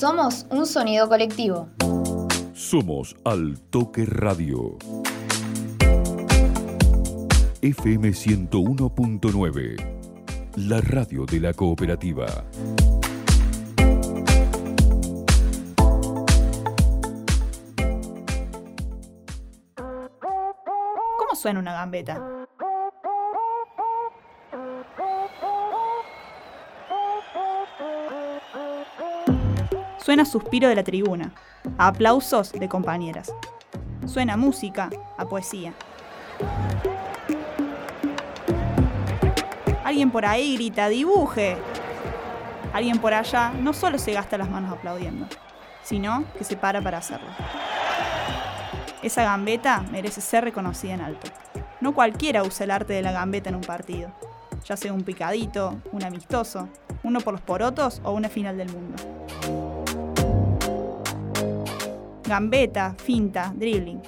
Somos un sonido colectivo. Somos Al Toque Radio. FM 101.9. La radio de la cooperativa. ¿Cómo suena una gambeta? Suena suspiro de la tribuna, a aplausos de compañeras. Suena música, a poesía. Alguien por ahí grita, dibuje. Alguien por allá no solo se gasta las manos aplaudiendo, sino que se para para hacerlo. Esa gambeta merece ser reconocida en alto. No cualquiera usa el arte de la gambeta en un partido, ya sea un picadito, un amistoso, uno por los porotos o una final del mundo. Gambeta, finta, dribbling.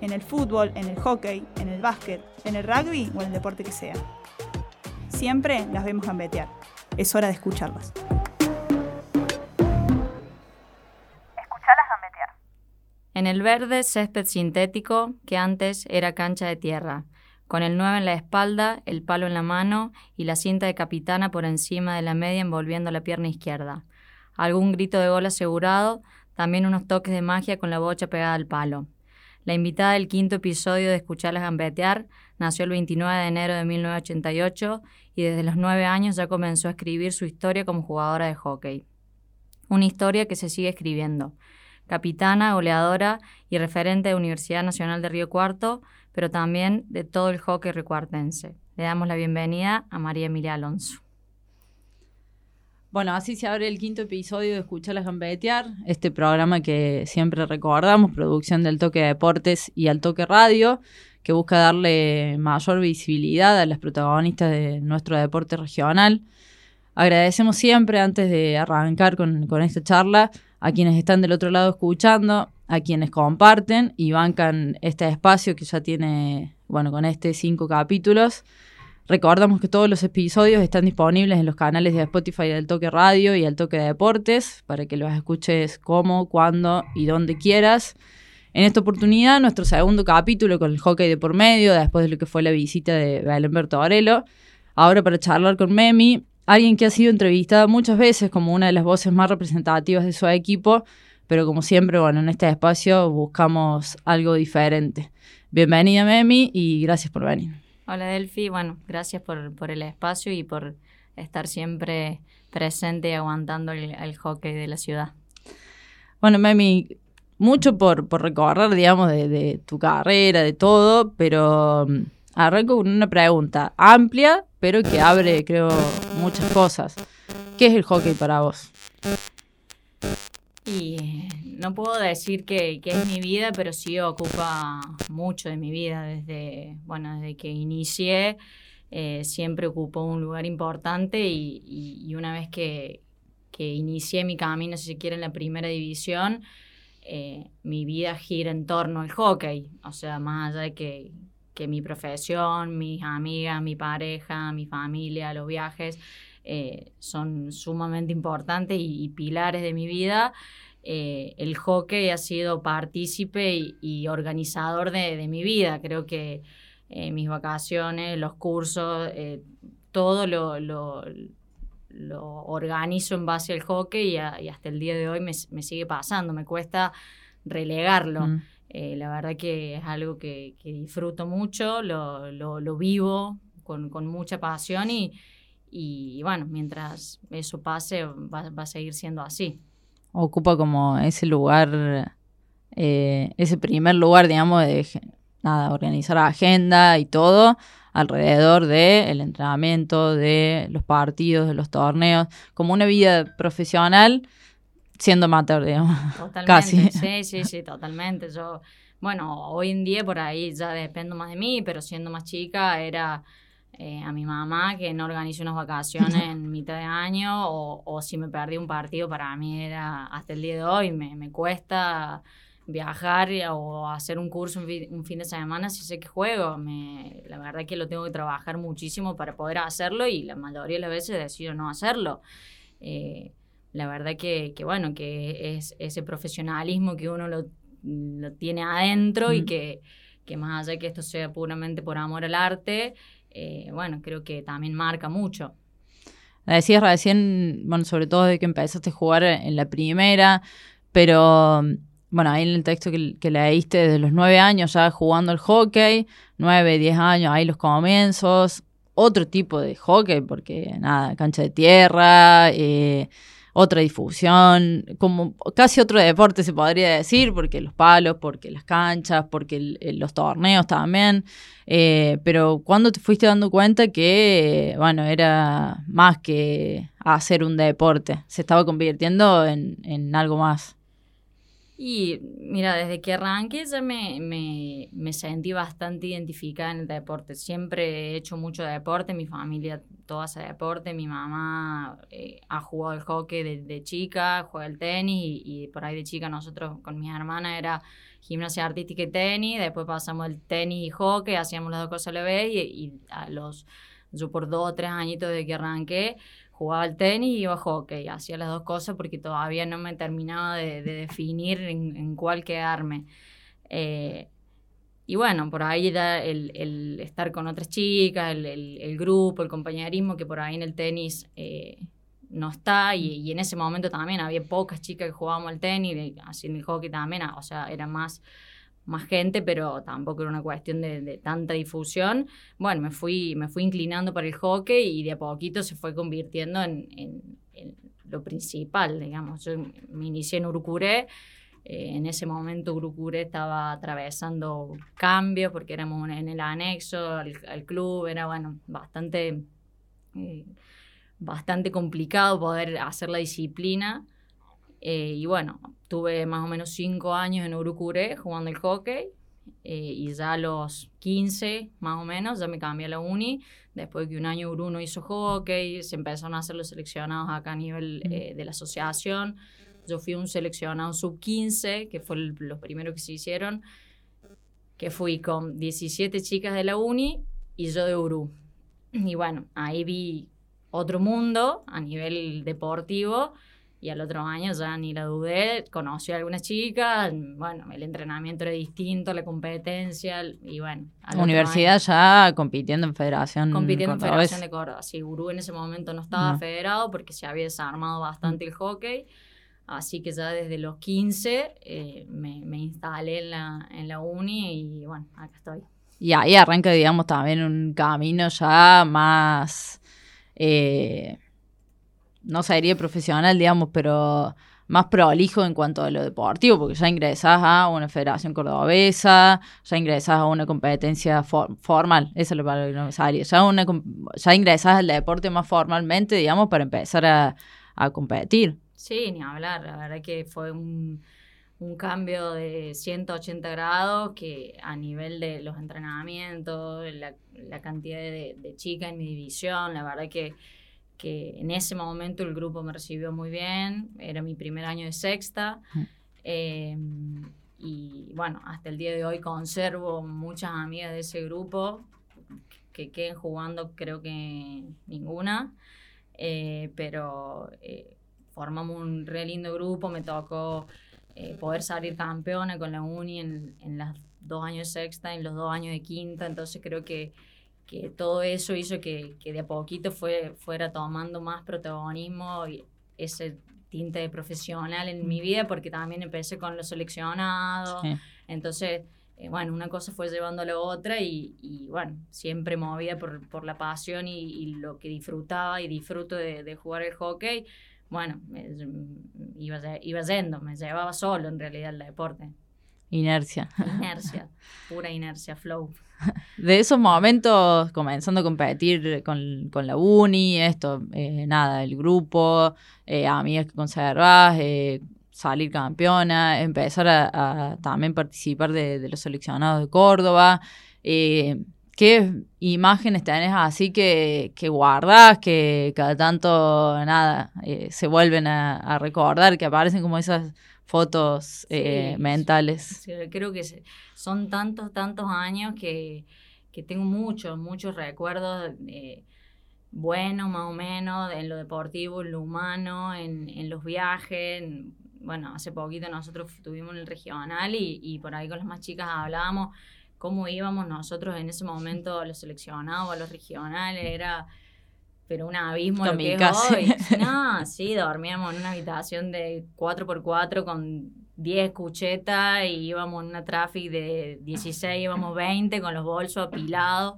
En el fútbol, en el hockey, en el básquet, en el rugby o en el deporte que sea. Siempre las vemos gambetear. Es hora de escucharlas. En el verde césped sintético que antes era cancha de tierra, con el 9 en la espalda, el palo en la mano y la cinta de capitana por encima de la media envolviendo la pierna izquierda. Algún grito de gol asegurado, también unos toques de magia con la bocha pegada al palo. La invitada del quinto episodio de Escucharlas Gambetear nació el 29 de enero de 1988 y desde los nueve años ya comenzó a escribir su historia como jugadora de hockey. Una historia que se sigue escribiendo capitana, goleadora y referente de Universidad Nacional de Río Cuarto, pero también de todo el hockey recuartense. Le damos la bienvenida a María Emilia Alonso. Bueno, así se abre el quinto episodio de Escucharlas Gambetear, este programa que siempre recordamos, producción del Toque de Deportes y al Toque Radio, que busca darle mayor visibilidad a las protagonistas de nuestro deporte regional. Agradecemos siempre, antes de arrancar con, con esta charla, a quienes están del otro lado escuchando, a quienes comparten y bancan este espacio que ya tiene, bueno, con este cinco capítulos. Recordamos que todos los episodios están disponibles en los canales de Spotify del Toque Radio y el Toque de Deportes para que los escuches como, cuando y donde quieras. En esta oportunidad, nuestro segundo capítulo con el hockey de por medio, después de lo que fue la visita de Belenberto Arelo. Ahora para charlar con Memi, alguien que ha sido entrevistada muchas veces como una de las voces más representativas de su equipo, pero como siempre, bueno, en este espacio buscamos algo diferente. Bienvenida, Memi, y gracias por venir. Hola, Delphi. Bueno, gracias por, por el espacio y por estar siempre presente y aguantando el, hockey de la ciudad. Bueno, Memi, mucho por, por recorrer, digamos, de, de tu carrera, de todo, pero mm, arranco con una pregunta amplia, pero que abre, creo, muchas cosas. ¿Qué es el hockey para vos? Y eh, no puedo decir que, es mi vida, pero sí ocupa mucho de mi vida. Desde, bueno, desde que inicié, eh, siempre ocupó un lugar importante y, una vez que, inicié mi camino, si se quiere, en la primera división, eh, mi vida gira en torno al hockey. O sea, más allá de que, que mi profesión, mis amigas, mi pareja, mi familia, los viajes, eh, son sumamente importantes y, pilares de mi vida. Eh, el hockey ha sido partícipe y, organizador de, mi vida. Creo que eh, mis vacaciones, los cursos, todo lo, lo, organizo en base al hockey y, hasta el día de hoy me, sigue pasando. Me cuesta relegarlo. Mm. la verdad que es algo que, disfruto mucho, lo, lo vivo con, con, mucha pasión y, y bueno, mientras eso pase, va, a seguir siendo así. Ocupa como ese lugar, eh, ese primer lugar, digamos, de nada, organizar agenda y todo alrededor del entrenamiento, de los partidos, de los torneos, como una vida profesional siendo amateur, digamos. Totalmente, Casi. sí, sí, sí, totalmente. Yo, bueno, hoy en día por ahí ya dependo más de mí, pero siendo más chica era eh, a mi mamá que no organice unas vacaciones en mitad de año o, o, si me perdí un partido para mí era hasta el día de hoy me, me cuesta viajar o hacer un curso un, fin de semana si sé que juego. Me, la verdad es que lo tengo que trabajar muchísimo para poder hacerlo y la mayoría de las veces decido no hacerlo. Eh, la verdad que, que, bueno, que es ese profesionalismo que uno lo, lo tiene adentro y que, que más allá de que esto sea puramente por amor al arte, eh, bueno, creo que también marca mucho. Decías recién, bueno, sobre todo de que empezaste a jugar en la primera, pero bueno, ahí en el texto que, que, leíste, desde los nueve años ya jugando el hockey, nueve, diez años, ahí los comienzos, otro tipo de hockey, porque nada, cancha de tierra, eh, otra difusión, como casi otro deporte se podría decir, porque los palos, porque las canchas, porque los torneos también. Eh, pero cuando te fuiste dando cuenta que, bueno, era más que hacer un deporte, se estaba convirtiendo en, en algo más. Y mira, desde que arranqué ya me, me, me, sentí bastante identificada en el deporte. Siempre he hecho mucho deporte, mi familia todo hace deporte, mi mamá eh, ha jugado el hockey de, chica, juega el tenis y, y, por ahí de chica nosotros con mis hermanas era gimnasia artística y tenis, después pasamos el tenis y hockey, hacíamos las dos cosas a la vez y, y a los, yo por dos o tres añitos desde que arranqué, jugaba al tenis y iba a hockey. Hacía las dos cosas porque todavía no me terminaba de, definir en, cuál quedarme. Eh, y bueno, por ahí da el, estar con otras chicas, el, grupo, el compañerismo, que por ahí en el tenis eh, no está. Y, en ese momento también había pocas chicas que jugábamos al tenis, así en el hockey también, o sea, era más más gente, pero tampoco era una cuestión de, tanta difusión. Bueno, me fui, me fui inclinando para el hockey y de a poquito se fue convirtiendo en, lo principal, digamos. Yo me inicié en Urucuré, eh, en ese momento Urucuré estaba atravesando cambios porque éramos en el anexo al, club, era bueno, bastante, eh, bastante complicado poder hacer la disciplina. Eh, y bueno, tuve más o menos cinco años en Urucuré jugando el hockey. Eh, y ya a los 15, más o menos, ya me cambié a la uni. Después de que un año Bruno hizo hockey, se empezaron a hacer los seleccionados acá a nivel eh, de la asociación. Yo fui un seleccionado sub-15, que fue lo primero que se hicieron, que fui con 17 chicas de la uni y yo de Uru. Y bueno, ahí vi otro mundo a nivel deportivo y al otro año ya ni la dudé, conocí a algunas chicas, bueno, el entrenamiento era distinto, la competencia, y bueno. Universidad ya compitiendo en Federación Compitiendo en Federación de Córdoba. Sí, Gurú en ese momento no estaba federado porque se había desarmado bastante el hockey, así que ya desde los 15 eh, me, me, instalé en la, en la uni y bueno, acá estoy. Y ahí arranca, digamos, también un camino ya más... Eh, no sería profesional, digamos, pero más prolijo en cuanto a lo deportivo, porque ya ingresas a una federación cordobesa, ya ingresas a una competencia formal, esa es la palabra que no ya, una, ya ingresas al deporte más formalmente, digamos, para empezar a, competir. Sí, ni hablar, la verdad que fue un, cambio de 180 grados que a nivel de los entrenamientos, la, cantidad de, de chicas en mi división, la verdad que que en ese momento el grupo me recibió muy bien, era mi primer año de sexta. Em, y bueno, hasta el día de hoy conservo muchas amigas de ese grupo que queden jugando, creo que ninguna, eh, pero eh, formamos un re lindo grupo, me tocó eh, poder salir campeona con la uni en, en los dos años de sexta, en los dos años de quinta, entonces creo que que todo eso hizo que, que de a poquito fue, fuera tomando más protagonismo y ese tinte de profesional en mi vida, porque también empecé con los seleccionados. Entonces, eh, bueno, una cosa fue llevando a la otra y, y bueno, siempre movida por, por la pasión y, lo que disfrutaba y disfruto de, de jugar el hockey. Bueno, iba, iba yendo, me llevaba solo en realidad el deporte. Inercia. Inercia, pura inercia, flow. De esos momentos, comenzando a competir con, la uni, esto, eh, nada, el grupo, eh, amigas que conservas, eh, salir campeona, empezar a, también participar de, los seleccionados de Córdoba. ¿Qué imágenes tenés así que, que guardás, que cada tanto, nada, se vuelven a, a recordar, que aparecen como esas fotos eh, mentales. creo que son tantos, tantos años que, que tengo muchos, muchos recuerdos. bueno, más o menos, en lo deportivo, en lo humano, en, en los viajes. en- bueno, hace poquito nosotros tuvimos el regional y, y por ahí con las más chicas hablábamos cómo íbamos nosotros en ese momento a los seleccionados, a los regionales, era pero un abismo lo que es hoy. No, sí, dormíamos en una habitación de 4x4 con 10 cuchetas y íbamos en una traffic de 16, íbamos 20 con los bolsos apilados.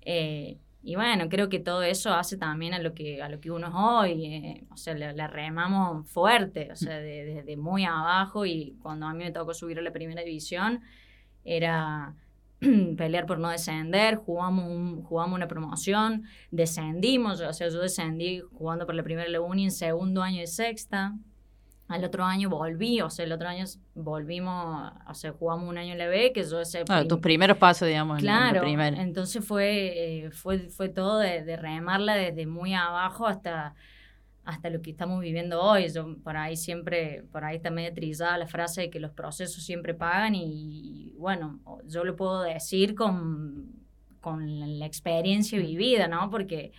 Eh, y bueno, creo que todo eso hace también a lo que, a lo que uno es hoy. eh, o sea, le, le remamos fuerte, o sea, de- desde muy abajo. Y cuando a mí me tocó subir a la primera división, era pelear por no descender, jugamos, un- jugamos una promoción, descendimos, o sea, yo descendí jugando por la primera la uni en segundo año de sexta. Al otro año volví, o sea, el otro año volvimos, o sea, jugamos un año en la B, que yo ese Claro, prim- tus primeros pasos, digamos, en- en la Claro, primera. entonces fue, eh, fue, fue todo de, de remarla desde muy abajo hasta, hasta lo que estamos viviendo hoy. Yo, por ahí siempre, por ahí está medio trillada la frase de que los procesos siempre pagan y, bueno, yo lo puedo decir con, con la, experiencia vivida, ¿no? Porque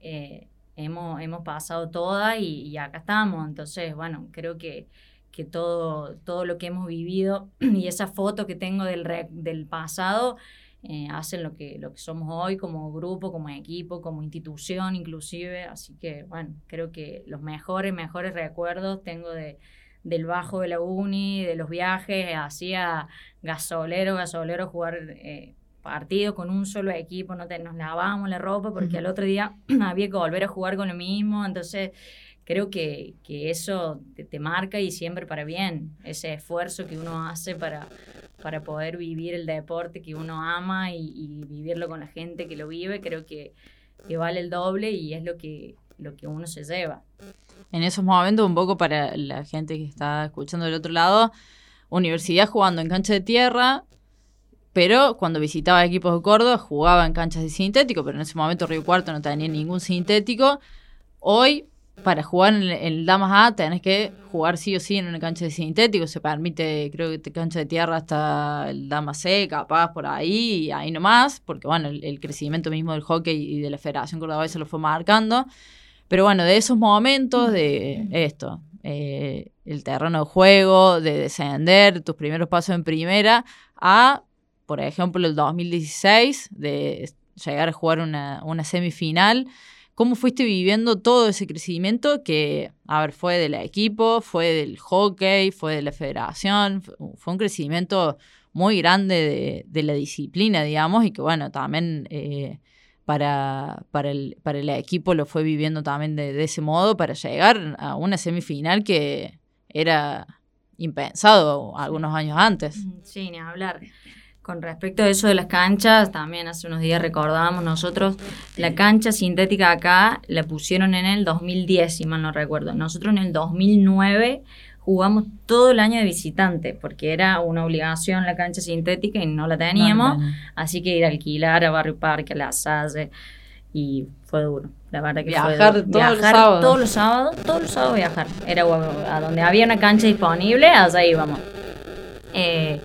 eh, hemos, hemos pasado todas y, y acá estamos. Entonces, bueno, creo que que todo, todo lo que hemos vivido y esa foto que tengo del, re- del pasado eh, hacen lo que, lo que somos hoy como grupo, como equipo, como institución inclusive. Así que bueno, creo que los mejores, mejores recuerdos tengo de, del bajo de la uni, de los viajes, hacía gasolero, gasolero, jugar eh, partido con un solo equipo, no te- nos lavábamos la ropa porque al otro día había que volver a jugar con lo mismo, entonces creo que, que eso te, te marca y siempre para bien, ese esfuerzo que uno hace para, para poder vivir el deporte que uno ama y, vivirlo con la gente que lo vive, creo que, que vale el doble y es lo que, lo que uno se lleva. En esos momentos, un poco para la gente que está escuchando del otro lado, universidad jugando en cancha de tierra, pero cuando visitaba equipos de Córdoba jugaba en canchas de sintético, pero en ese momento Río Cuarto no tenía ningún sintético. Hoy, para jugar en el, Damas A, tenés que jugar sí o sí en una cancha de sintético. Se permite, creo que cancha de tierra hasta el Damas C, capaz por ahí, y ahí nomás, porque bueno, el, el crecimiento mismo del hockey y de la Federación Cordobesa lo fue marcando. Pero bueno, de esos momentos de esto, eh, el terreno de juego, de descender, tus primeros pasos en primera, a, por ejemplo, el 2016, de llegar a jugar una, una semifinal. ¿Cómo fuiste viviendo todo ese crecimiento que, a ver, fue del equipo, fue del hockey, fue de la federación? fu- Fue un crecimiento muy grande de, de la disciplina, digamos, y que, bueno, también eh, para, para, el, para el equipo lo fue viviendo también de, de ese modo para llegar a una semifinal que era impensado algunos años antes. Sí, ni hablar. Con respecto a eso de las canchas, también hace unos días recordábamos nosotros, la cancha sintética acá la pusieron en el 2010, si mal no recuerdo. Nosotros en el 2009 jugamos todo el año de visitante, porque era una obligación la cancha sintética y no la teníamos. No, no, no. Así que ir a alquilar a Barrio Parque, a la Salle, y fue duro. La verdad que Viajar fue duro. todos los sábados. Todos los sábados, todos los sábados viajar. Era a a donde había una cancha disponible, allá íbamos. Eh,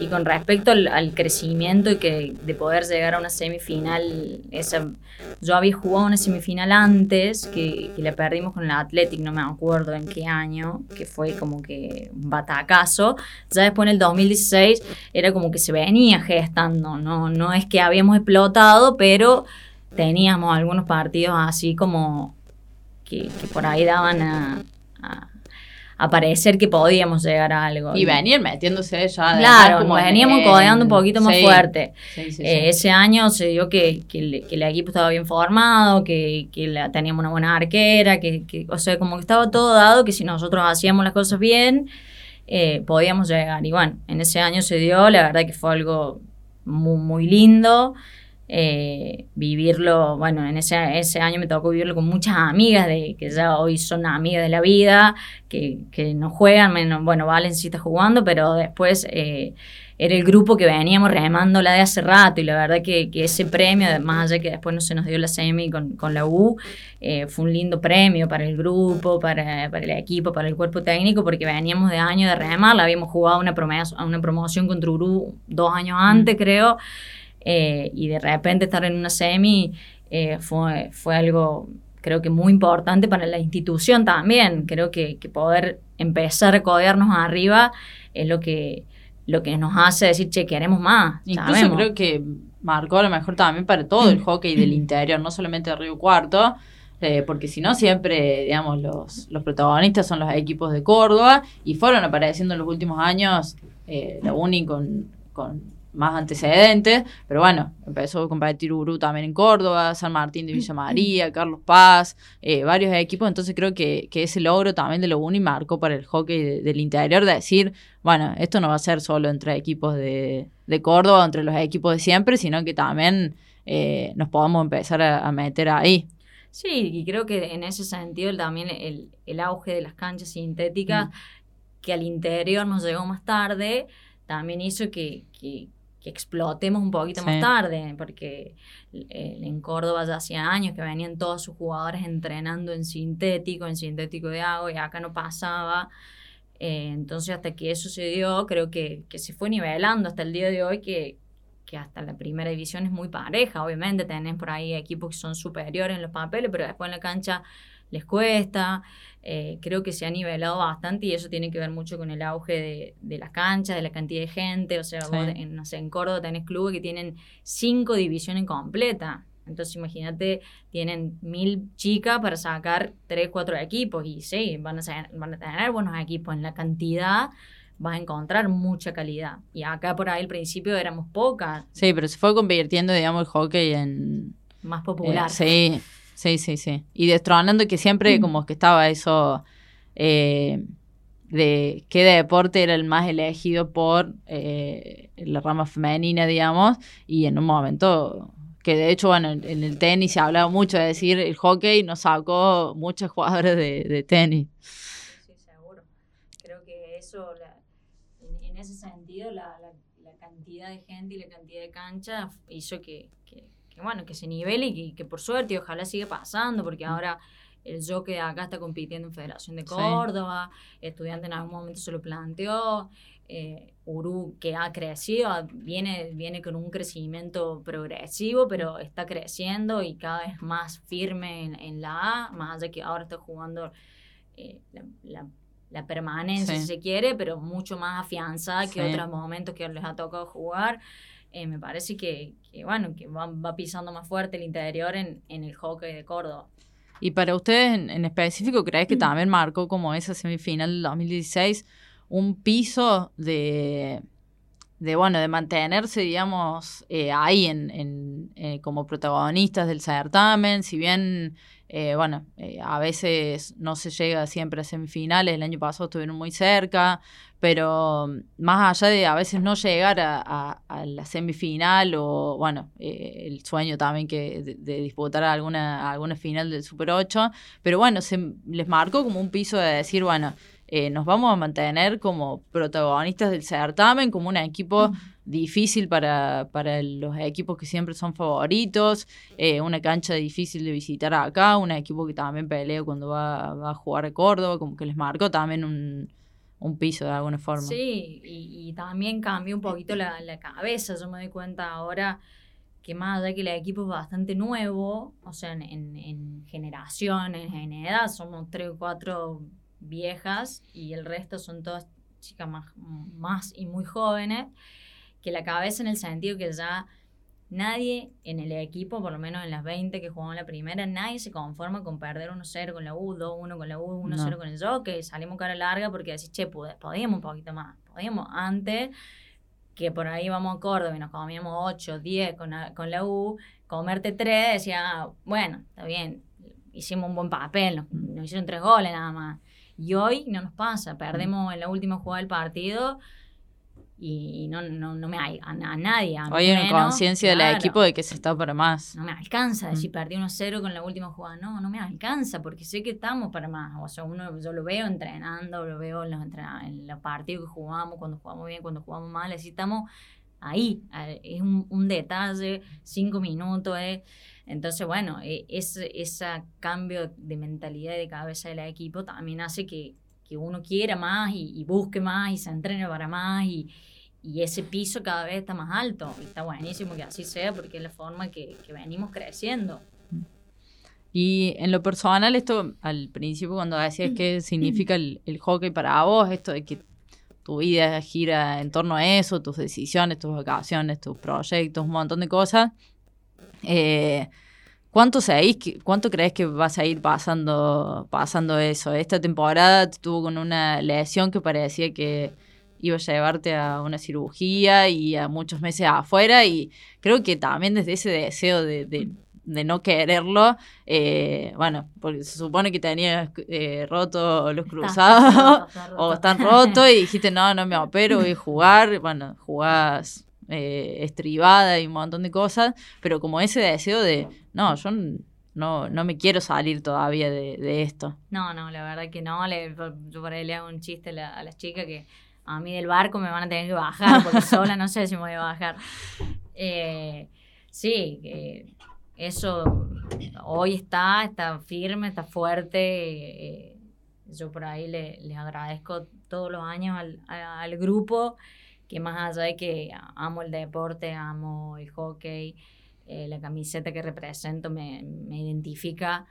y con respecto al, crecimiento y que de poder llegar a una semifinal, esa, yo había jugado una semifinal antes, que, que la perdimos con el Athletic, no me acuerdo en qué año, que fue como que un batacazo. Ya después en el 2016 era como que se venía gestando, no, no es que habíamos explotado, pero teníamos algunos partidos así como que, por ahí daban a, a parecer que podíamos llegar a algo. Y venían metiéndose ya. además, Claro, como en- veníamos en- codeando un poquito más sí, fuerte. sí, sí, sí. Eh, ese año se dio que, que el, que el equipo estaba bien formado, que, que la- teníamos una buena arquera, que, que, o sea, como que estaba todo dado, que si nosotros hacíamos las cosas bien, eh, podíamos llegar. Y bueno, en ese año se dio, la verdad que fue algo muy, muy lindo. Eh, vivirlo, bueno, en ese, ese año me tocó vivirlo con muchas amigas de, que ya hoy son amigas de la vida, que, que no juegan, menos, bueno, Valen sí está jugando, pero después eh, era el grupo que veníamos remando la de hace rato y la verdad que, que ese premio, más allá que después no se nos dio la semi con, con la U, eh, fue un lindo premio para el grupo, para, para el equipo, para el cuerpo técnico, porque veníamos de año de remar, la habíamos jugado una, promes- una promoción contra Uru dos años antes, creo, eh, y de repente estar en una semi eh, fue, fue algo creo que muy importante para la institución también. Creo que, que poder empezar a codearnos arriba es lo que, lo que nos hace decir, che, queremos más. Incluso sabemos. creo que marcó a lo mejor también para todo el hockey del interior, no solamente de Río Cuarto, eh, porque si no siempre, digamos, los, los protagonistas son los equipos de Córdoba y fueron apareciendo en los últimos años eh, la Uni con, con más antecedentes, pero bueno, empezó a competir Uru también en Córdoba, San Martín de Villa María, Carlos Paz, eh, varios equipos, entonces creo que, que ese logro también de la Uni marcó para el hockey de- del interior de decir, bueno, esto no va a ser solo entre equipos de, de Córdoba, entre los equipos de siempre, sino que también eh, nos podamos empezar a, a meter ahí. Sí, y creo que en ese sentido también el, el auge de las canchas sintéticas, Mm. que al interior nos llegó más tarde, también hizo que, que- que explotemos un poquito Sí. más tarde, porque eh, en Córdoba ya hacía años que venían todos sus jugadores entrenando en sintético, en sintético de agua, y acá no pasaba. Eh, entonces, hasta que eso se dio, creo que, que se fue nivelando hasta el día de hoy, que, que hasta la primera división es muy pareja. Obviamente, tenés por ahí equipos que son superiores en los papeles, pero después en la cancha les cuesta. Eh, creo que se ha nivelado bastante y eso tiene que ver mucho con el auge de, de las canchas, de la cantidad de gente. O sea, Sí. vos en, no sé, en Córdoba tenés clubes que tienen cinco divisiones completas. Entonces, imagínate, tienen mil chicas para sacar tres, cuatro equipos. Y sí, van a, ser- van a tener buenos equipos. En la cantidad vas a encontrar mucha calidad. Y acá por ahí al principio éramos pocas, Sí, pero se fue convirtiendo, digamos, el hockey en, más Eh, popular. sí, sí, sí, sí. Y destronando que siempre Mm. como que estaba eso eh, de qué deporte era el más elegido por eh, la rama femenina, digamos, y en un momento que de hecho, bueno, en, el tenis se hablaba mucho de decir el hockey nos sacó muchos jugadores de, de tenis. Sí, seguro. Creo que eso, la- en, en ese sentido, la, la- la cantidad de gente y la cantidad de cancha hizo que, que- que, bueno, que se nivele y que, que por suerte, y ojalá siga pasando, porque ahora el jockey de acá está compitiendo en Federación de Sí. Córdoba, Estudiante en algún momento se lo planteó, eh, Uru que ha crecido, ah, viene, viene con un crecimiento progresivo, pero está creciendo y cada vez más firme en, en la A, más allá que ahora está jugando eh, la, la- la permanencia, Sí. si se quiere, pero mucho más afianzada que otros momentos que les ha tocado jugar. Eh, me parece que, que, bueno, que va, va pisando más fuerte el interior en, en el hockey de Córdoba. Y para ustedes en, en específico, ¿crees Mm. que también marcó como esa semifinal del 2016 un piso de, de bueno, de mantenerse, digamos, eh, ahí en, en, eh, como protagonistas del certamen? Si bien, eh, bueno, a veces no se llega siempre a semifinales, el año pasado estuvieron muy cerca, pero mm, más allá de a veces no llegar a, a- a la semifinal o, bueno, eh, el sueño también que de, de disputar alguna, alguna final del Super 8, pero bueno, se les marcó como un piso de decir, bueno, eh, nos vamos a mantener como protagonistas del certamen, como un equipo difícil para, para los equipos que siempre son favoritos, eh, una cancha difícil de visitar acá, un equipo que también pelea cuando va, va a jugar a Córdoba, como que les marcó también un, un piso de alguna forma. Sí, y, y también cambió un poquito la, la cabeza. Yo me doy cuenta ahora que más allá que el equipo es bastante nuevo, o sea, en, en, en generación, en, en edad, somos tres o cuatro viejas y el resto son todas chicas más, más y muy jóvenes, que la cabeza en el sentido que ya nadie en el equipo, por lo menos en las 20 que jugaron la primera, nadie se conforma con perder 1-0 con la U, 2-1 con la U, 1-0 No. con el Jockey, salimos cara larga porque decís, che, pod- podíamos un poquito más, podíamos antes que por ahí vamos a Córdoba y nos comíamos 8, 10 con la, con la U, comerte 3, decía, ah, bueno, está bien, hicimos un buen papel, nos, nos hicieron 3 goles nada más. Y hoy no nos pasa, perdemos en la última jugada del partido y no, no, no me hay a, a nadie. A Hoy hay una conciencia del equipo de que se está para más. No me alcanza decir Mm. perdí 1-0 con la última jugada. No, no me alcanza porque sé que estamos para más. O sea, uno, yo lo veo entrenando, lo veo en los, en los partidos que jugamos, cuando jugamos bien, cuando jugamos mal. Así estamos ahí. Es un, un detalle, cinco minutos. eh. Entonces, bueno, eh, ese, ese cambio de mentalidad y de cabeza del equipo también hace que, que uno quiera más y, y busque más y se entrene para más y, y ese piso cada vez está más alto. Y está buenísimo que así sea porque es la forma que, que venimos creciendo. Y en lo personal, esto al principio cuando decías qué significa el, el hockey para vos, esto de que tu vida gira en torno a eso, tus decisiones, tus vacaciones, tus proyectos, un montón de cosas. Eh, ¿Cuánto, que- ¿Cuánto crees que vas a ir pasando, pasando eso? Esta temporada estuvo con una lesión que parecía que iba a llevarte a una cirugía y a muchos meses afuera y creo que también desde ese deseo de, de- de no quererlo, eh, bueno, porque se supone que tenías eh, roto los cruzados o están rotos y dijiste, no, no me opero, voy a jugar, bueno, jugás eh, estribada y un montón de cosas, pero como ese deseo de, no, yo no, no me quiero salir todavía de, de esto. No, no, la verdad que no. Le, yo por ahí le hago un chiste a, la- a las chicas que a mí del barco me van a tener que bajar porque sola no sé si me voy a bajar. Eh, sí, eso hoy está, está firme, está fuerte. eh, yo por ahí le- les agradezco todos los años al, a- al grupo, que más allá de que amo el deporte, amo el hockey, eh, la camiseta que represento me, me identifica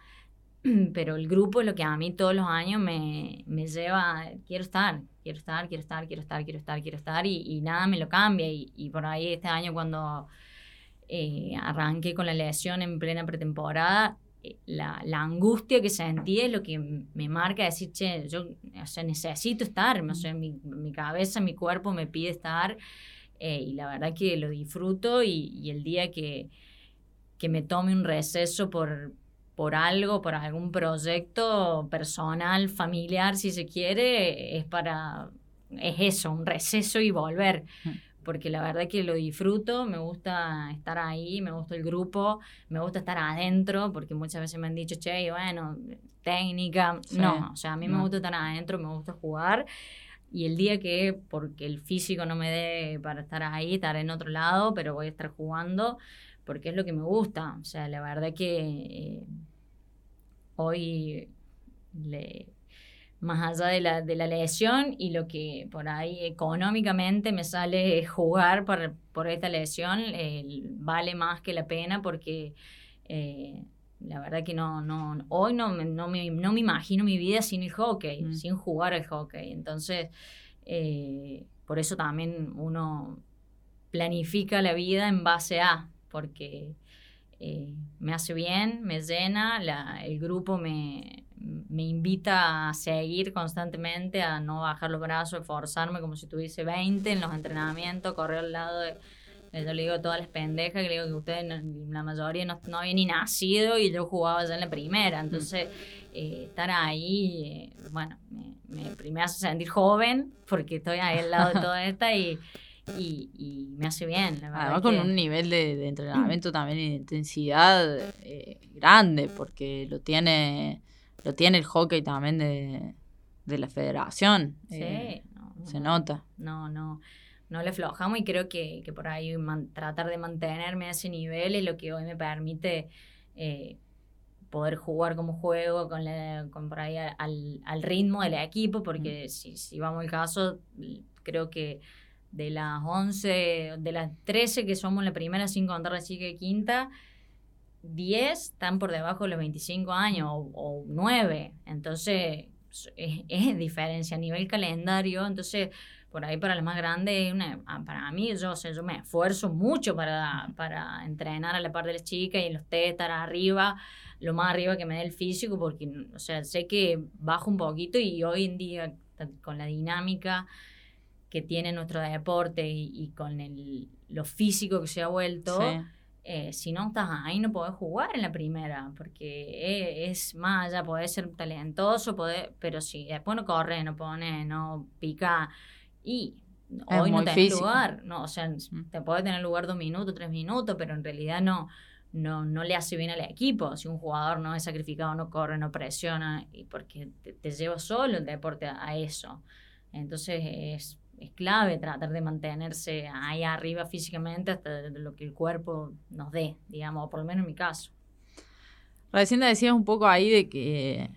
pero el grupo lo que a mí todos los años me, me lleva, quiero estar, quiero estar, quiero estar, quiero estar, quiero estar, quiero estar, y, y nada me lo cambia. Y, y por ahí este año cuando eh, arranqué con la lesión en plena pretemporada, la, la angustia que sentí es lo que me marca decir, che, yo o sea, necesito estar, o sea, mi, mi cabeza, mi cuerpo me pide estar, eh, y la verdad que lo disfruto, y, y el día que, que me tome un receso por, por algo, por algún proyecto personal, familiar, si se quiere, es para, es eso, un receso y volver. Mm. Porque la verdad que lo disfruto, me gusta estar ahí, me gusta el grupo, me gusta estar adentro, porque muchas veces me han dicho, che, bueno, técnica. Sí, No, o sea, a mí me gusta estar adentro, me gusta jugar. Y el día que, porque el físico no me dé para estar ahí, estar en otro lado, pero voy a estar jugando, porque es lo que me gusta. O sea, la verdad que eh, hoy, le- más allá de la, de la lesión y lo que por ahí económicamente me sale jugar por, por esta lesión, eh, vale más que la pena porque eh, la verdad que no, no, hoy no, me- no, me, no me imagino mi vida sin el hockey, Mm. sin jugar al hockey. Entonces, eh, por eso también uno planifica la vida en base a, porque me hace bien, me llena, la- el grupo me, me invita a seguir constantemente, a no bajar los brazos, esforzarme como si tuviese 20 en los entrenamientos, correr al lado de... eh, Yo le digo a todas las pendejas que le digo que ustedes, la mayoría no, no habían ni nacido y yo jugaba ya en la primera. Entonces, eh, estar ahí, eh, bueno, me, me, me hace sentir joven porque estoy ahí al lado de toda esta y, y, y me hace bien. La verdad Además con que- un nivel de, de entrenamiento también y de intensidad eh, grande, porque lo tiene, lo tiene el hockey también de, de la federación. Sí, eh, no, se no, nota. No, no, no le aflojamos y creo que, que por ahí man- tratar de mantenerme a ese nivel es lo que hoy me permite eh, poder jugar como juego con, la- con por ahí al, al ritmo del equipo, porque si, si vamos al caso, creo que de las 11, de las 13 que somos la primera sin contar la chica de quinta, 10 están por debajo de los 25 años o, o 9. Entonces, es, es diferencia a nivel calendario. Entonces, por ahí para las más grandes, ah, para mí, yo, o yo me esfuerzo mucho para, para entrenar a la par de las chicas y en los test estar arriba, lo más arriba que me dé el físico, porque, o sea, sé que bajo un poquito y hoy en día, con la dinámica que tiene nuestro deporte y, y con el, lo físico que se ha vuelto. Eh, si no estás ahí no podés jugar en la primera, porque e- es, más allá, podés ser talentoso, podés, pero si después no corre, no pone, no pica, y hoy no tenés físico. lugar, no, o sea, te puede tener lugar dos minutos, tres minutos, pero en realidad no, no, no le hace bien al equipo. Si un jugador no es sacrificado, no corre, no presiona, y porque te, te lleva solo el deporte a, a eso. Entonces es, es clave tratar de mantenerse ahí arriba físicamente hasta lo que el cuerpo nos dé, digamos, o por lo menos en mi caso. Recién decías un poco ahí de que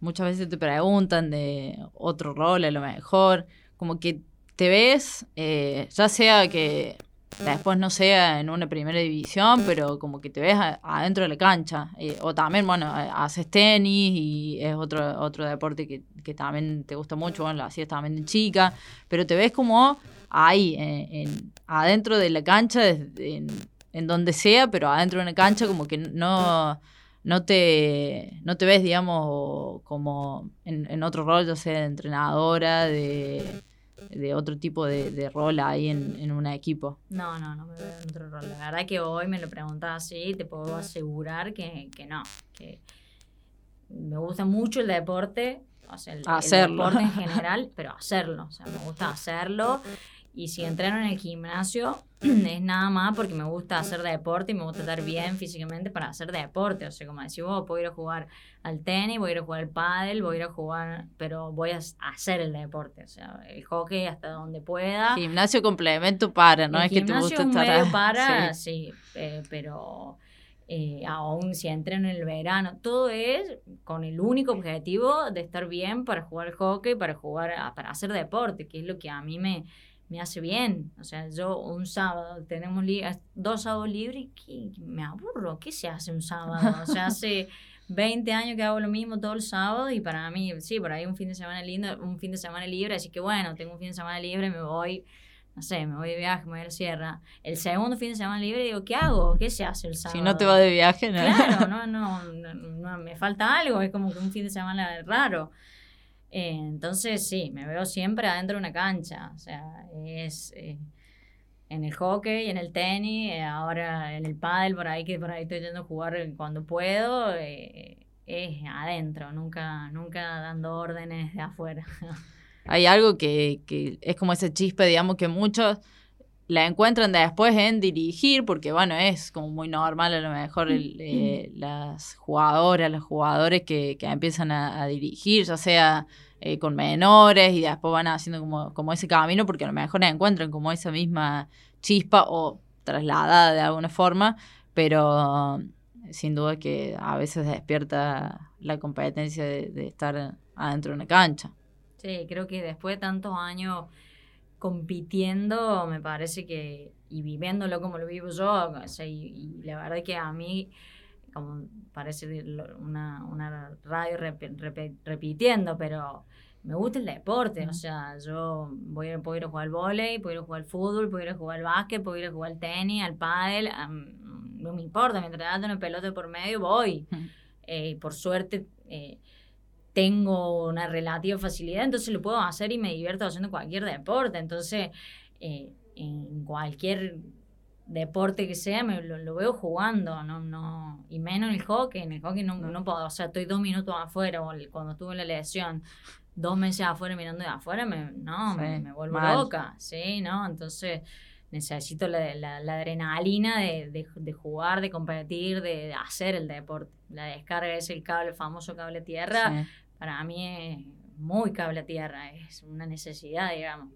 muchas veces te preguntan de otro rol a lo mejor, como que te ves, eh, ya sea que después no sea en una primera división, pero como que te ves adentro de la cancha. Eh, o también, bueno, haces tenis y es otro, otro deporte que, que también te gusta mucho, bueno, lo hacías también de chica, pero te ves como ahí, en, adentro de la cancha, en, en donde sea, pero adentro de una cancha como que no no te, no te ves, digamos, como en, otro rol, ya sea de entrenadora, de, otro tipo de, rol ahí en, en, un equipo. No, no, no me veo en otro rol. La verdad que hoy me lo preguntas así, te puedo asegurar que, que no, que me gusta mucho el deporte, o sea, el, hacerlo. deporte en general, pero hacerlo, o sea, me gusta hacerlo y si entreno en el gimnasio, es nada más porque me gusta hacer deporte y me gusta estar bien físicamente para hacer deporte. O sea, como decís vos, puedo ir a jugar al tenis, voy a ir a jugar al pádel, voy a ir a jugar, pero voy a hacer el deporte. O sea, el hockey hasta donde pueda. Gimnasio complemento para, ¿no? es que te gusta estar... medio para, sí, eh, pero... Eh, aún si entreno en el verano, todo es con el único objetivo de estar bien para jugar hockey, para jugar, para hacer deporte, que es lo que a mí me, me hace bien. O sea, yo un sábado tenemos dos sábados libres y me aburro. ¿Qué se hace un sábado? O sea, hace 20 años que hago lo mismo todo el sábado y para mí, sí, por ahí un fin de semana lindo, un fin de semana libre, así que bueno, tengo un fin de semana libre, me voy, no sé, me voy de viaje, me voy a la sierra. El segundo fin de semana libre digo, ¿qué hago? ¿Qué se hace el sábado? Si no te vas de viaje, no. Claro, no, no, no me falta algo, es como que un fin de semana raro. Eh, entonces, sí, me veo siempre adentro de una cancha. O sea, es eh, en el hockey, en el tenis, eh, ahora en el pádel, por ahí que por ahí estoy yendo a jugar cuando puedo, es adentro, nunca, nunca dando órdenes de afuera. Hay algo que, que es como ese chispe, digamos, que muchos la encuentran después en dirigir, porque bueno, es como muy normal a lo mejor eh, las jugadoras, los jugadores que, que empiezan a, dirigir, ya sea eh, con menores y después van haciendo como, como ese camino, porque a lo mejor encuentran como esa misma chispa o trasladada de alguna forma, pero sin duda que a veces despierta la competencia de, de estar adentro de una cancha. Sí, creo que después de tantos años compitiendo, me parece que, y viviéndolo como lo vivo yo, y, la verdad que a mí, como parece una, una radio repitiendo, pero me gusta el deporte, o sea, yo voy a, puedo ir a jugar al volei, puedo ir a jugar al fútbol, puedo ir a jugar al básquet, puedo ir a jugar al tenis, al pádel, no me importa, mientras dando una pelota por medio voy. Eh, por suerte... Eh, tengo una relativa facilidad, entonces lo puedo hacer y me divierto haciendo cualquier deporte. Entonces, eh, en cualquier deporte que sea, me lo, veo jugando, no, no, y menos en el hockey, en el hockey no, no puedo, o sea, estoy dos minutos afuera, o cuando estuve en la lesión, dos meses afuera mirando de afuera, me, no, me, vuelvo loca, sí, ¿no? Entonces necesito la, la, adrenalina de, de, jugar, de competir, de, hacer el deporte. La descarga es el cable, el famoso cable tierra. Para mí es muy cable tierra, es una necesidad, digamos.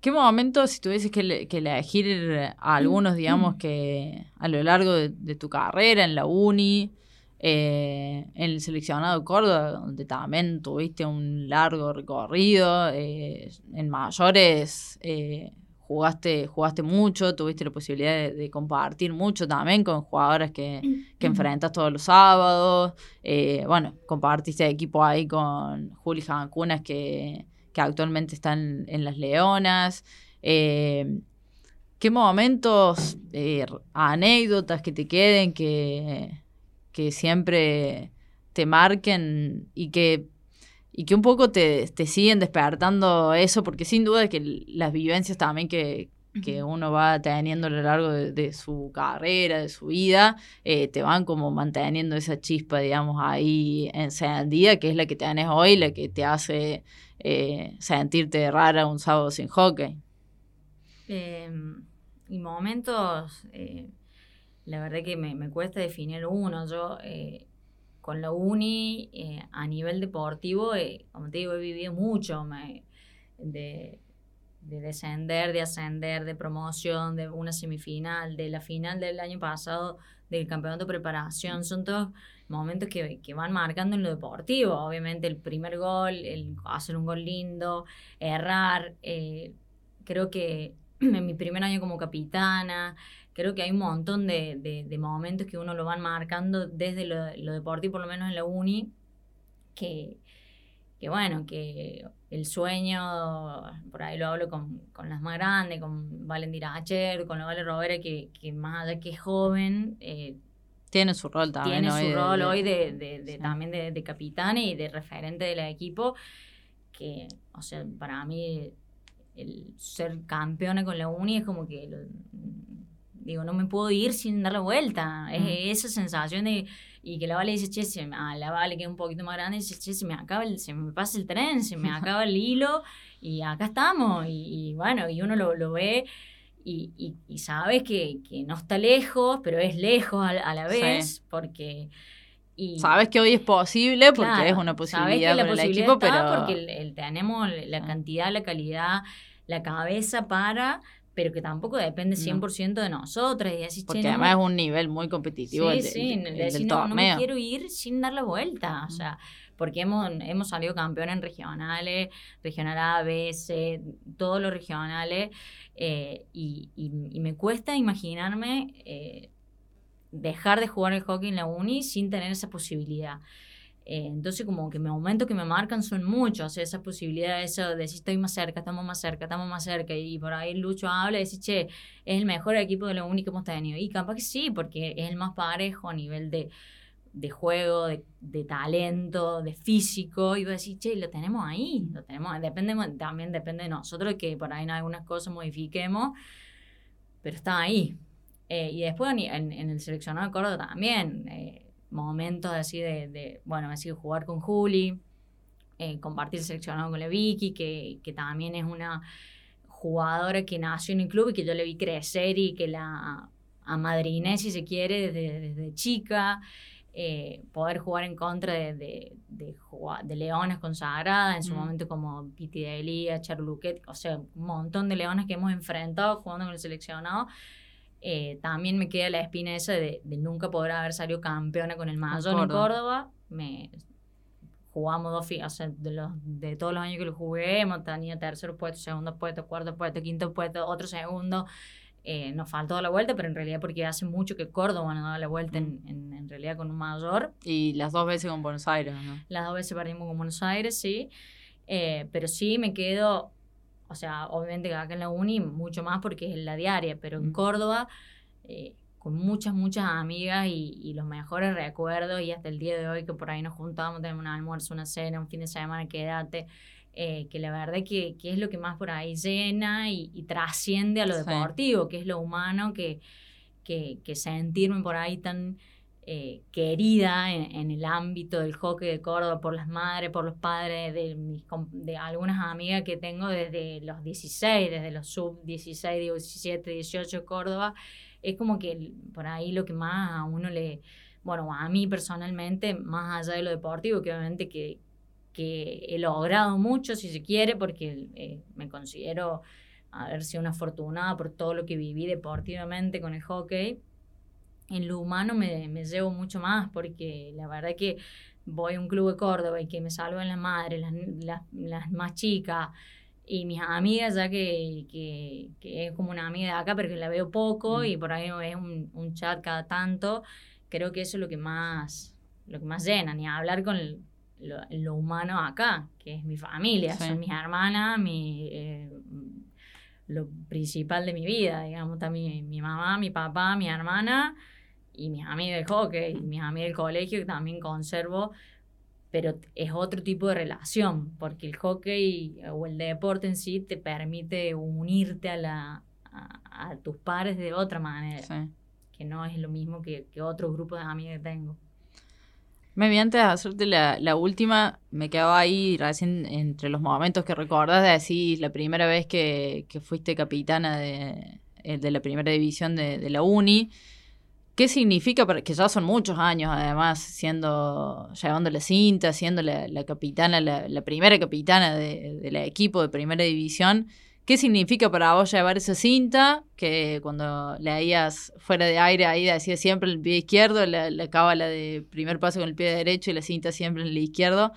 ¿Qué momento, si tuvieses que, que elegir a algunos, digamos, que a lo largo de, tu carrera en la uni, eh, en el seleccionado Córdoba, donde también tuviste un largo recorrido, eh, en mayores, eh, jugaste, jugaste mucho, tuviste la posibilidad de, compartir mucho también con jugadoras que, que enfrentas todos los sábados. Eh, bueno, compartiste equipo ahí con Juli Jancunas que, que actualmente están en las Leonas. Eh, ¿Qué momentos, eh, anécdotas que te queden, que, que siempre te marquen y que y que un poco te, te, siguen despertando eso, porque sin duda que las vivencias también que, que uno va teniendo a lo largo de, su carrera, de su vida, eh, te van como manteniendo esa chispa, digamos, ahí encendida, que es la que tenés hoy, la que te hace eh, sentirte rara un sábado sin hockey. Em, y momentos, eh, la verdad que me, me, cuesta definir uno. Yo con la uni eh, a nivel deportivo, eh, como te digo, he vivido mucho de, descender, de ascender, de promoción, de una semifinal, de la final del año pasado, del campeonato de preparación. Son todos momentos que, van marcando en lo deportivo. Obviamente el primer gol, el hacer un gol lindo, errar. Eh, creo que en mi primer año como capitana. Creo que hay un montón de, de- de momentos que uno lo van marcando desde lo, lo deportivo, por lo menos en la uni, que, que bueno, que el sueño, por ahí lo hablo con, con las más grandes, con Valendira Acher, con la Vale Robera, que, que más allá que es joven, eh, Tiene su rol también. tiene hoy su rol de- hoy de, de- de sí. también de, de capitán y de referente del equipo, que, o sea, para mí el ser campeona con la uni es como que, lo- digo, no me puedo ir sin dar la vuelta, Mm. es esa sensación de, y que la Vale dice, che, se me- a la Vale que es un poquito más grande, dice, che, se me acaba, el, se me pasa el tren, se me acaba el hilo, y acá estamos, y, y bueno, y uno lo, lo ve y, y, y sabes que, que no está lejos, pero es lejos a, a la Sí. vez, porque... Y, Sabes que hoy es posible porque Claro, es una posibilidad la para el equipo, está pero Porque el- el- tenemos la Ah. cantidad, la calidad, la cabeza para, pero que tampoco depende No. 100% de nosotras. Y así, che, porque no además me- es un nivel muy competitivo Sí, el, sí, el- de el decir, del no, no me quiero ir sin dar la vuelta. O sea, porque hemos, hemos salido campeones en regionales, regional A, B, C, todos los regionales, eh, y, y- y me cuesta imaginarme eh, dejar de jugar el hockey en la uni sin tener esa posibilidad. Eh, entonces, como que me momentos que me marcan son muchos, o sea, esa posibilidad, eso de decir estoy más cerca, estamos más cerca, estamos más cerca, y por ahí Lucho habla y dice, che, es el mejor equipo de la uni que hemos tenido. Y capaz que sí, porque es el más parejo a nivel de, de juego, de, de talento, de físico, y voy a decir, che, lo tenemos ahí, lo tenemos, depende, también depende de nosotros que por ahí en algunas cosas modifiquemos, pero está ahí. Eh, y después en el seleccionado de Córdoba también, eh, momentos así de, de, bueno, así jugar con Juli, eh, compartir el seleccionado con la Vicky, que, que también es una jugadora que nació en el club y que yo le vi crecer y que la amadriné, si se quiere, desde, desde chica. Eh, poder jugar en contra de, de, de, de leones consagradas, en su Mm. momento como Piti de Elía, Charluquet, o sea, un montón de leones que hemos enfrentado jugando con el seleccionado. Eh, también me queda la espina esa de, de nunca poder haber salido campeona con el Mayor en Córdoba. Me, jugamos dos o sea, de, los, de todos los años que lo jugué, hemos tenido tercer puesto, segundo puesto, cuarto puesto, quinto puesto, otro segundo. Eh, nos faltó la vuelta, pero en realidad porque hace mucho que Córdoba no da la vuelta en, en, en realidad con un mayor. Y las dos veces con Buenos Aires, ¿no? Las dos veces perdimos con Buenos Aires, sí. Eh, pero sí me quedo, o sea, obviamente que acá en la uni mucho más porque es la diaria, pero en. Córdoba eh, con muchas, muchas amigas y, y los mejores recuerdos y hasta el día de hoy que por ahí nos juntamos, tenemos un almuerzo, una cena, un fin de semana, quédate. eh, que la verdad que, que es lo que más por ahí llena y, y trasciende a lo Sí. deportivo, que es lo humano, que, que, que sentirme por ahí tan eh, querida en, el ámbito del hockey de Córdoba por las madres, por los padres de, mis, de algunas amigas que tengo desde los 16, desde los sub 16, 17, 18 de Córdoba, es como que por ahí lo que más a uno le, bueno, a mí personalmente, más allá de lo deportivo, que obviamente que, que he logrado mucho, si se quiere, porque eh, me considero haber sido una afortunada por todo lo que viví deportivamente con el hockey. En lo humano me, me llevo mucho más, porque la verdad que voy a un club de Córdoba y que me salvan las madres, las, las, las más chicas, y mis amigas, ya que, que, que es como una amiga de acá, pero que la veo poco Mm. y por ahí es un, un chat cada tanto, creo que eso es lo que más, lo que más llena, ni hablar con el- lo, lo humano acá, que es mi familia, Sí. son mis hermanas, mi, eh, lo principal de mi vida, digamos, mi, mi mamá, mi papá, mi hermana y mis amigos del hockey, y mis amigos del colegio que también conservo, pero es otro tipo de relación, porque el hockey o el deporte en sí te permite unirte a, la, a, a tus pares de otra manera, Sí. que no es lo mismo que, que otros grupos de amigos que tengo. Maybe antes de hacerte la, la última, me quedaba ahí recién entre los momentos que recordás de decir la primera vez que, que fuiste capitana de, eh, de la primera división de, de la Uni. ¿Qué significa? para- Que ya son muchos años, además, siendo, llevando la cinta, siendo la, la capitana, la, la primera capitana de- del equipo de primera división. ¿Qué significa para vos llevar esa cinta? Que cuando leías fuera de aire, ahí decía siempre el pie izquierdo, la, la cábala de primer paso con el pie derecho y la cinta siempre en el izquierdo.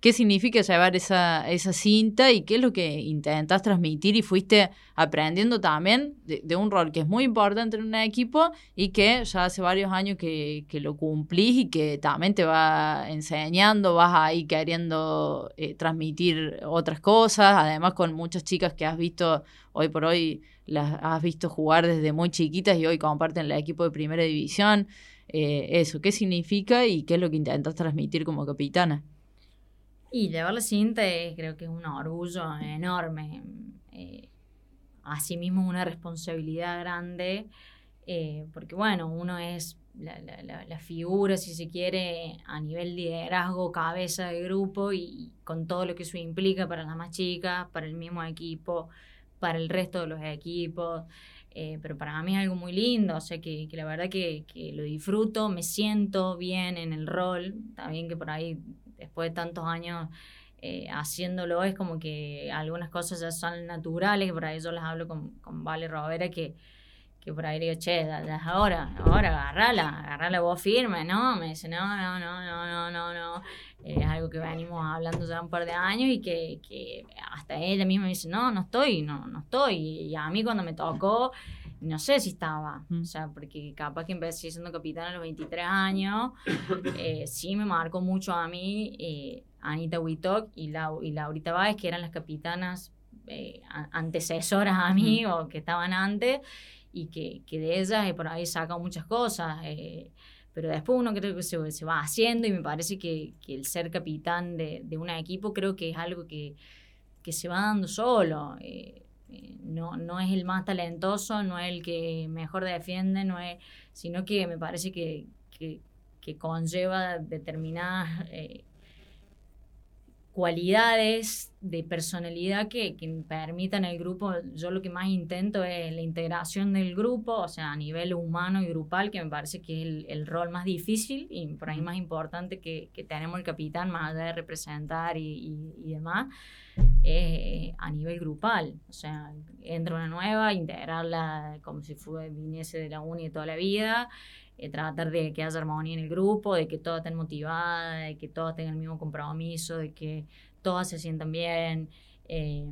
Qué significa llevar esa, esa cinta y qué es lo que intentas transmitir y fuiste aprendiendo también de, un rol que es muy importante en un equipo y que ya hace varios años que, lo cumplís y que también te va enseñando, vas ahí queriendo eh, transmitir otras cosas, además con muchas chicas que has visto hoy por hoy, las has visto jugar desde muy chiquitas y hoy comparten el equipo de primera división. Eh, eso, ¿qué significa y qué es lo que intentas transmitir como capitana? Y llevar la cinta creo que es un orgullo enorme. Eh, asimismo, una responsabilidad grande, eh, porque bueno, uno es la, la, figura, si se quiere, a nivel liderazgo, cabeza de grupo y, con todo lo que eso implica para las más chicas, para el mismo equipo, para el resto de los equipos. Eh, pero para mí es algo muy lindo, o sea que, que la verdad que, que, lo disfruto, me siento bien en el rol, también que por ahí después de tantos años eh, haciéndolo es como que algunas cosas ya son naturales, por ahí yo las hablo con, con Vale Robera que, que por ahí digo, che, ahora, ahora agarrala, agarrala vos firme, ¿no? Me dice, no, no, no, no, no, no, no. es algo que venimos hablando ya un par de años y que, que hasta ella misma me dice, no, no estoy, no, no estoy. Y a mí cuando me tocó, no sé si estaba, o sea, porque capaz que empecé siendo capitán a los 23 años, eh, sí me marcó mucho a mí eh, Anita Witok y, la, y Laurita Báez, que eran las capitanas eh, antecesoras a mí o que estaban antes, y que, que de ellas por ahí saca muchas cosas. pero después uno creo que se, se, va haciendo y me parece que, que el ser capitán de, de, un equipo creo que es algo que, que se va dando solo. Eh, no, no es el más talentoso, no es el que mejor defiende, no es, sino que me parece que, que, conlleva determinadas eh, cualidades de personalidad que, que, permitan el grupo. Yo lo que más intento es la integración del grupo, o sea, a nivel humano y grupal, que me parece que es el, rol más difícil y por ahí más importante que, que tenemos el capitán, más allá de representar y, y, demás, eh, a nivel grupal. O sea, entra una nueva, integrarla como si fue, viniese de la uni toda la vida. Eh, tratar de que haya armonía en el grupo, de que todas estén motivadas, de que todas tengan el mismo compromiso, de que todas se sientan bien. Eh,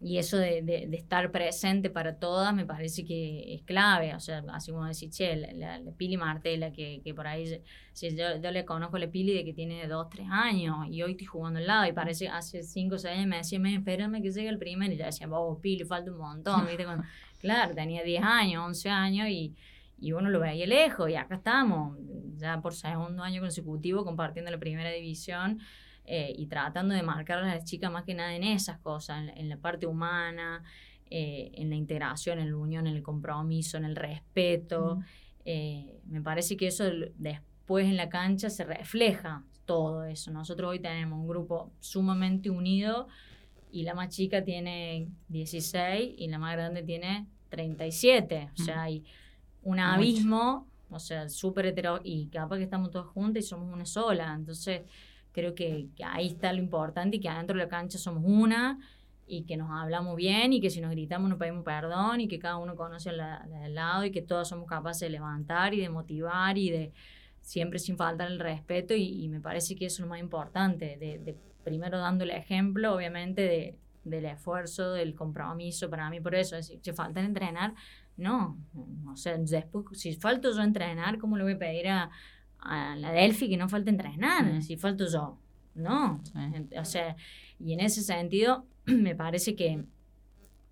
y eso de, de, estar presente para todas me parece que es clave. O sea, así como decir, che, la, Pili Martela, que, que por ahí, si yo, yo, le conozco a la Pili de que tiene dos, tres años y hoy estoy jugando al lado y parece hace cinco o seis años me decía, espérame que llegue el primero y yo decía, vos, Pili, falta un montón. ¿viste? claro, tenía 10 años, 11 años y y uno lo veía lejos y acá estamos, ya por segundo año consecutivo compartiendo la primera división eh, y tratando de marcar a las chicas más que nada en esas cosas, en, la parte humana, eh, en la integración, en la unión, en el compromiso, en el respeto. Eh, me parece que eso después en la cancha se refleja todo eso. Nosotros hoy tenemos un grupo sumamente unido y la más chica tiene 16 y la más grande tiene 37. O sea, hay un abismo, o sea, súper hetero, y capaz que estamos todos juntos y somos una sola. Entonces, creo que, ahí está lo importante y que adentro de la cancha somos una y que nos hablamos bien y que si nos gritamos nos pedimos perdón y que cada uno conoce al lado y que todos somos capaces de levantar y de motivar y de siempre sin faltar el respeto. Y, me parece que eso es lo más importante, de, primero dando el ejemplo, obviamente, de, del esfuerzo, del compromiso, para mí por eso, es decir, si falta entrenar, no, o sea, después, si falto yo a entrenar, ¿cómo le voy a pedir a, la Delphi que no falte entrenar? Mm. Si falto yo. No. O sea, y en ese sentido, me parece que,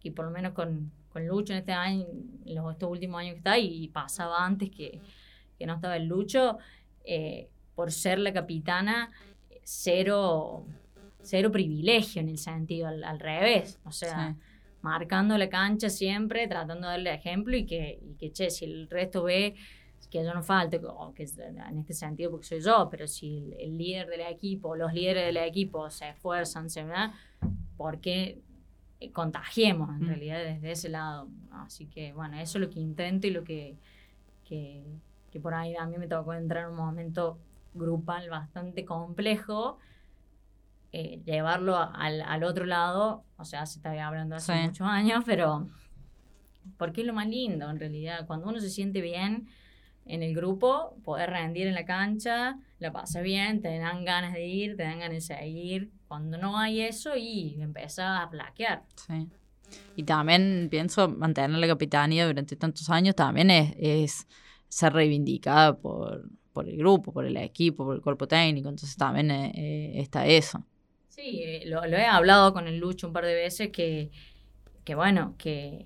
que por lo menos con, con Lucho en este año, los, estos últimos años que está, y, pasaba antes que, que, no estaba el Lucho, eh, por ser la capitana, cero, cero privilegio en el sentido, al, revés. O sea marcando la cancha siempre, tratando de darle ejemplo y que, y que, che, si el resto ve que yo no falte, o que en este sentido porque soy yo, pero si el, líder del equipo, los líderes del equipo se esfuerzan, se ¿verdad? porque contagiemos en mm. realidad desde ese lado. Así que bueno, eso es lo que intento y lo que, que, que por ahí a mí me tocó entrar en un momento grupal bastante complejo eh, llevarlo al, al, otro lado, o sea, se está hablando hace muchos años, pero porque es lo más lindo en realidad, cuando uno se siente bien, en el grupo, poder rendir en la cancha, la pasas bien, te dan ganas de ir, te dan ganas de seguir. Cuando no hay eso y empieza a flaquear. Sí. Y también pienso mantener la capitanía durante tantos años también es, es ser reivindicada por, por el grupo, por el equipo, por el cuerpo técnico. Entonces también eh, eh, está eso. Sí, eh, lo, lo he hablado con el Lucho un par de veces que, que bueno, que,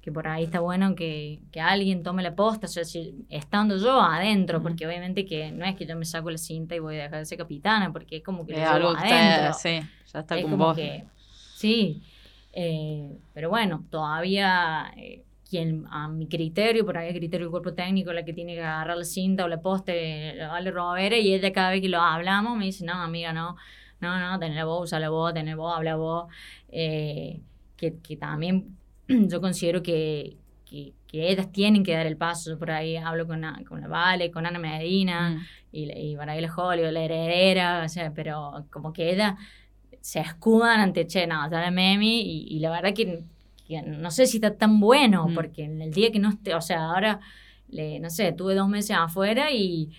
que por ahí está bueno que, que alguien tome la posta, o sea, si, estando yo adentro, porque obviamente que no es que yo me saco la cinta y voy a dejar de ser capitana, porque es como que lo llevo adentro. sí, ya está es con como vos. que, sí, eh, pero bueno, todavía eh, quien a mi criterio, por ahí el criterio del cuerpo técnico, la que tiene que agarrar la cinta o la poste, la vale Robera, y ella cada vez que lo hablamos me dice, no, amiga, no, no, no, tener la voz, usa la voz, tener voz, habla vos, eh, que, que también yo considero que, que, que ellas tienen que dar el paso, Yo por ahí hablo con, la- con la Vale, con Ana Medina, Mm. y, y Baraila Holly, la heredera, o sea, pero como que ella se escudan ante, che, no, está la Memi, y, y la verdad que, que no sé si está tan bueno, Mm. porque en el día que no esté, o sea, ahora, le, no sé, tuve dos meses afuera y,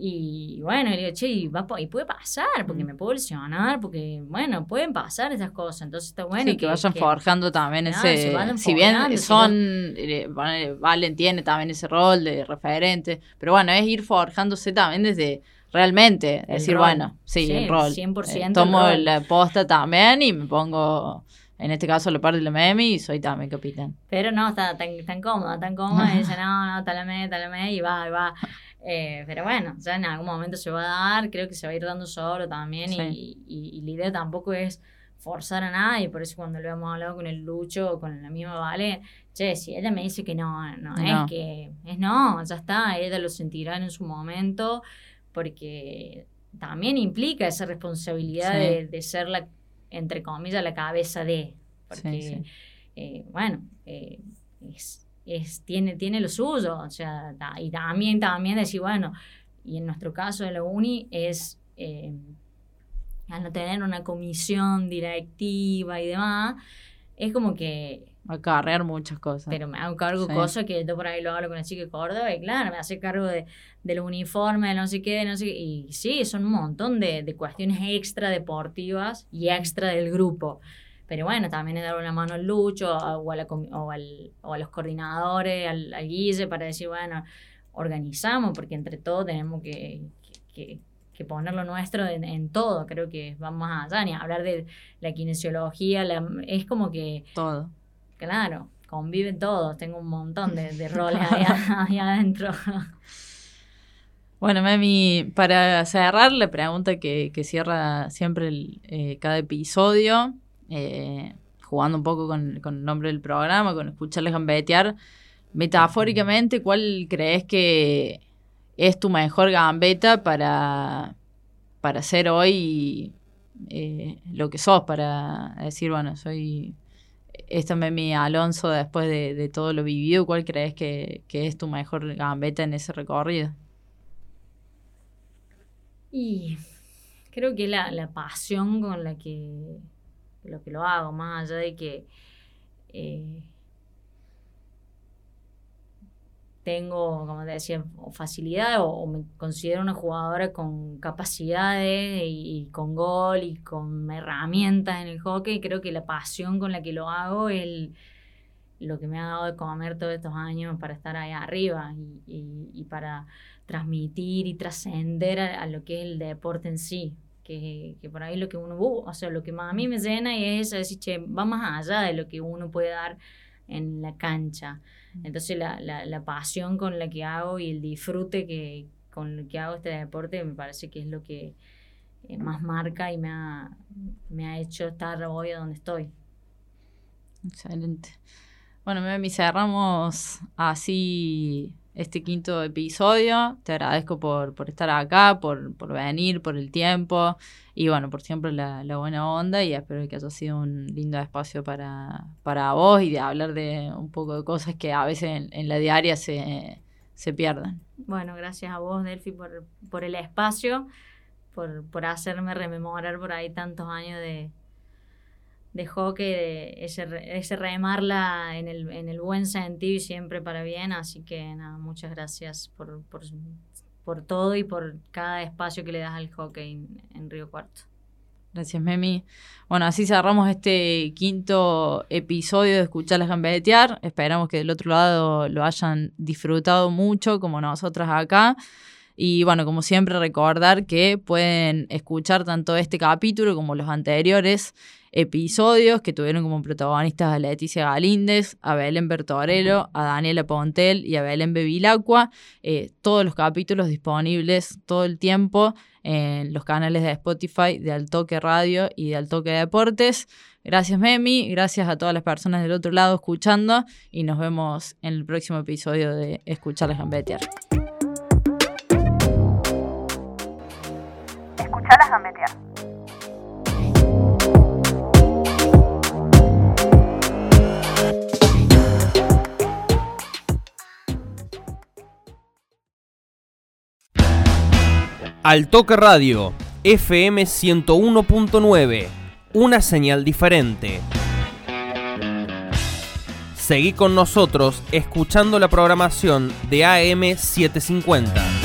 y bueno, y digo, che, y, va, y puede pasar, porque Mm. me puedo lesionar, porque, bueno, pueden pasar esas cosas, entonces está bueno sí, que, vayan que- forjando también ese. se vayan si bien son. eh, ponele, Valen tiene también ese rol de referente, pero bueno, es ir forjándose también desde realmente. El decir, rol. bueno, sí, Sí, el rol. 100% Eh, el tomo rol. la posta también y me pongo. En este caso, la parte de la Memi y soy también capitán. Pero no, está tan, tan cómoda, tan cómoda, y dice, no, no, talame, talame, y va, y va. Eh, pero bueno, ya en algún momento se va a dar, creo que se va a ir dando solo también, Sí. y, y- y la idea tampoco es forzar a nadie, por eso cuando lo hemos hablado con el Lucho o con la misma Vale, che, si ella me dice que no, no, No. es que, es no, ya está, ella lo sentirá en su momento, porque también implica esa responsabilidad Sí. de, de ser la, entre comillas, la cabeza de, porque Sí, sí. eh, bueno, eh, es, es- tiene, tiene lo suyo, o sea, y también, también decir, bueno, y en nuestro caso de la uni es, eh, al no tener una comisión directiva y demás, es como que, Acarrear muchas cosas. pero me hago cargo de Sí. cosas que yo por ahí lo hablo con la chica de Córdoba, y claro, me hace cargo de, de los uniformes, de no sé qué, de no sé qué, y sí, son un montón de, de cuestiones extra deportivas y extra del grupo. Pero bueno, también es darle una mano al Lucho o a, la comi- o al- o a los coordinadores, al, al Guille, para decir, bueno, organizamos, porque entre todos tenemos que, que, que- poner lo nuestro en, en todo. Creo que va más allá, ni hablar de la kinesiología, la- es como que Todo. Claro, conviven todos. Tengo un montón de, de roles ahí, ahí adentro. Bueno, Memi, para cerrar la pregunta que, que cierra siempre el, eh, cada episodio, eh, jugando un poco con, con el nombre del programa, con escucharles gambetear, metafóricamente, ¿cuál crees que es tu mejor gambeta para, para ser hoy eh, lo que sos? Para decir, bueno, soy esta Memi Alonso después de, de todo lo vivido, ¿cuál crees que, que es tu mejor gambeta en ese recorrido? Y creo que la, la pasión con la que lo que lo hago, más allá de que eh, tengo, como te decía, facilidad o, me considero una jugadora con capacidades y, con gol y con herramientas en el hockey, creo que la pasión con la que lo hago es el- lo que me ha dado de comer todos estos años para estar ahí arriba y, para transmitir y trascender a lo que es el deporte en sí. Que, que por ahí lo que uno, bu- o sea, lo que más a mí me llena y es decir, che, va más allá de lo que uno puede dar en la cancha. Entonces la, la, la pasión con la que hago y el disfrute que con lo que hago este deporte me parece que es lo que eh, más marca y me ha, me ha hecho estar hoy a donde estoy. Excelente. Bueno, Memi, cerramos así este quinto episodio. Te agradezco por, por estar acá, por, por venir, por el tiempo y bueno, por siempre la, buena onda y espero que haya sido un lindo espacio para, para vos y de hablar de un poco de cosas que a veces en, en la diaria se, se pierden. Bueno, gracias a vos, Delphi, por, por el espacio, por, por hacerme rememorar por ahí tantos años de, de hockey, de ese, ese remarla en el, en el buen sentido y siempre para bien. Así que nada, muchas gracias por, por, por todo y por cada espacio que le das al hockey en, en Río Cuarto. Gracias, Memi. Bueno, así cerramos este quinto episodio de Escuchar las Gambetear. Esperamos que del otro lado lo hayan disfrutado mucho, como nosotras acá. Y bueno, como siempre, recordar que pueden escuchar tanto este capítulo como los anteriores episodios que tuvieron como protagonistas a Leticia Galíndez, a Belén Bertorello, a Daniela Pontel y a Belén Bevilacqua. Eh, todos los capítulos disponibles todo el tiempo en los canales de Spotify de Altoque Radio y de Altoque Deportes. Gracias Memi, gracias a todas las personas del otro lado escuchando y nos vemos en el próximo episodio de Escuchar las Gambetear. Al Toque Radio, FM 101.9, una señal diferente. Seguí con nosotros escuchando la programación de AM 750.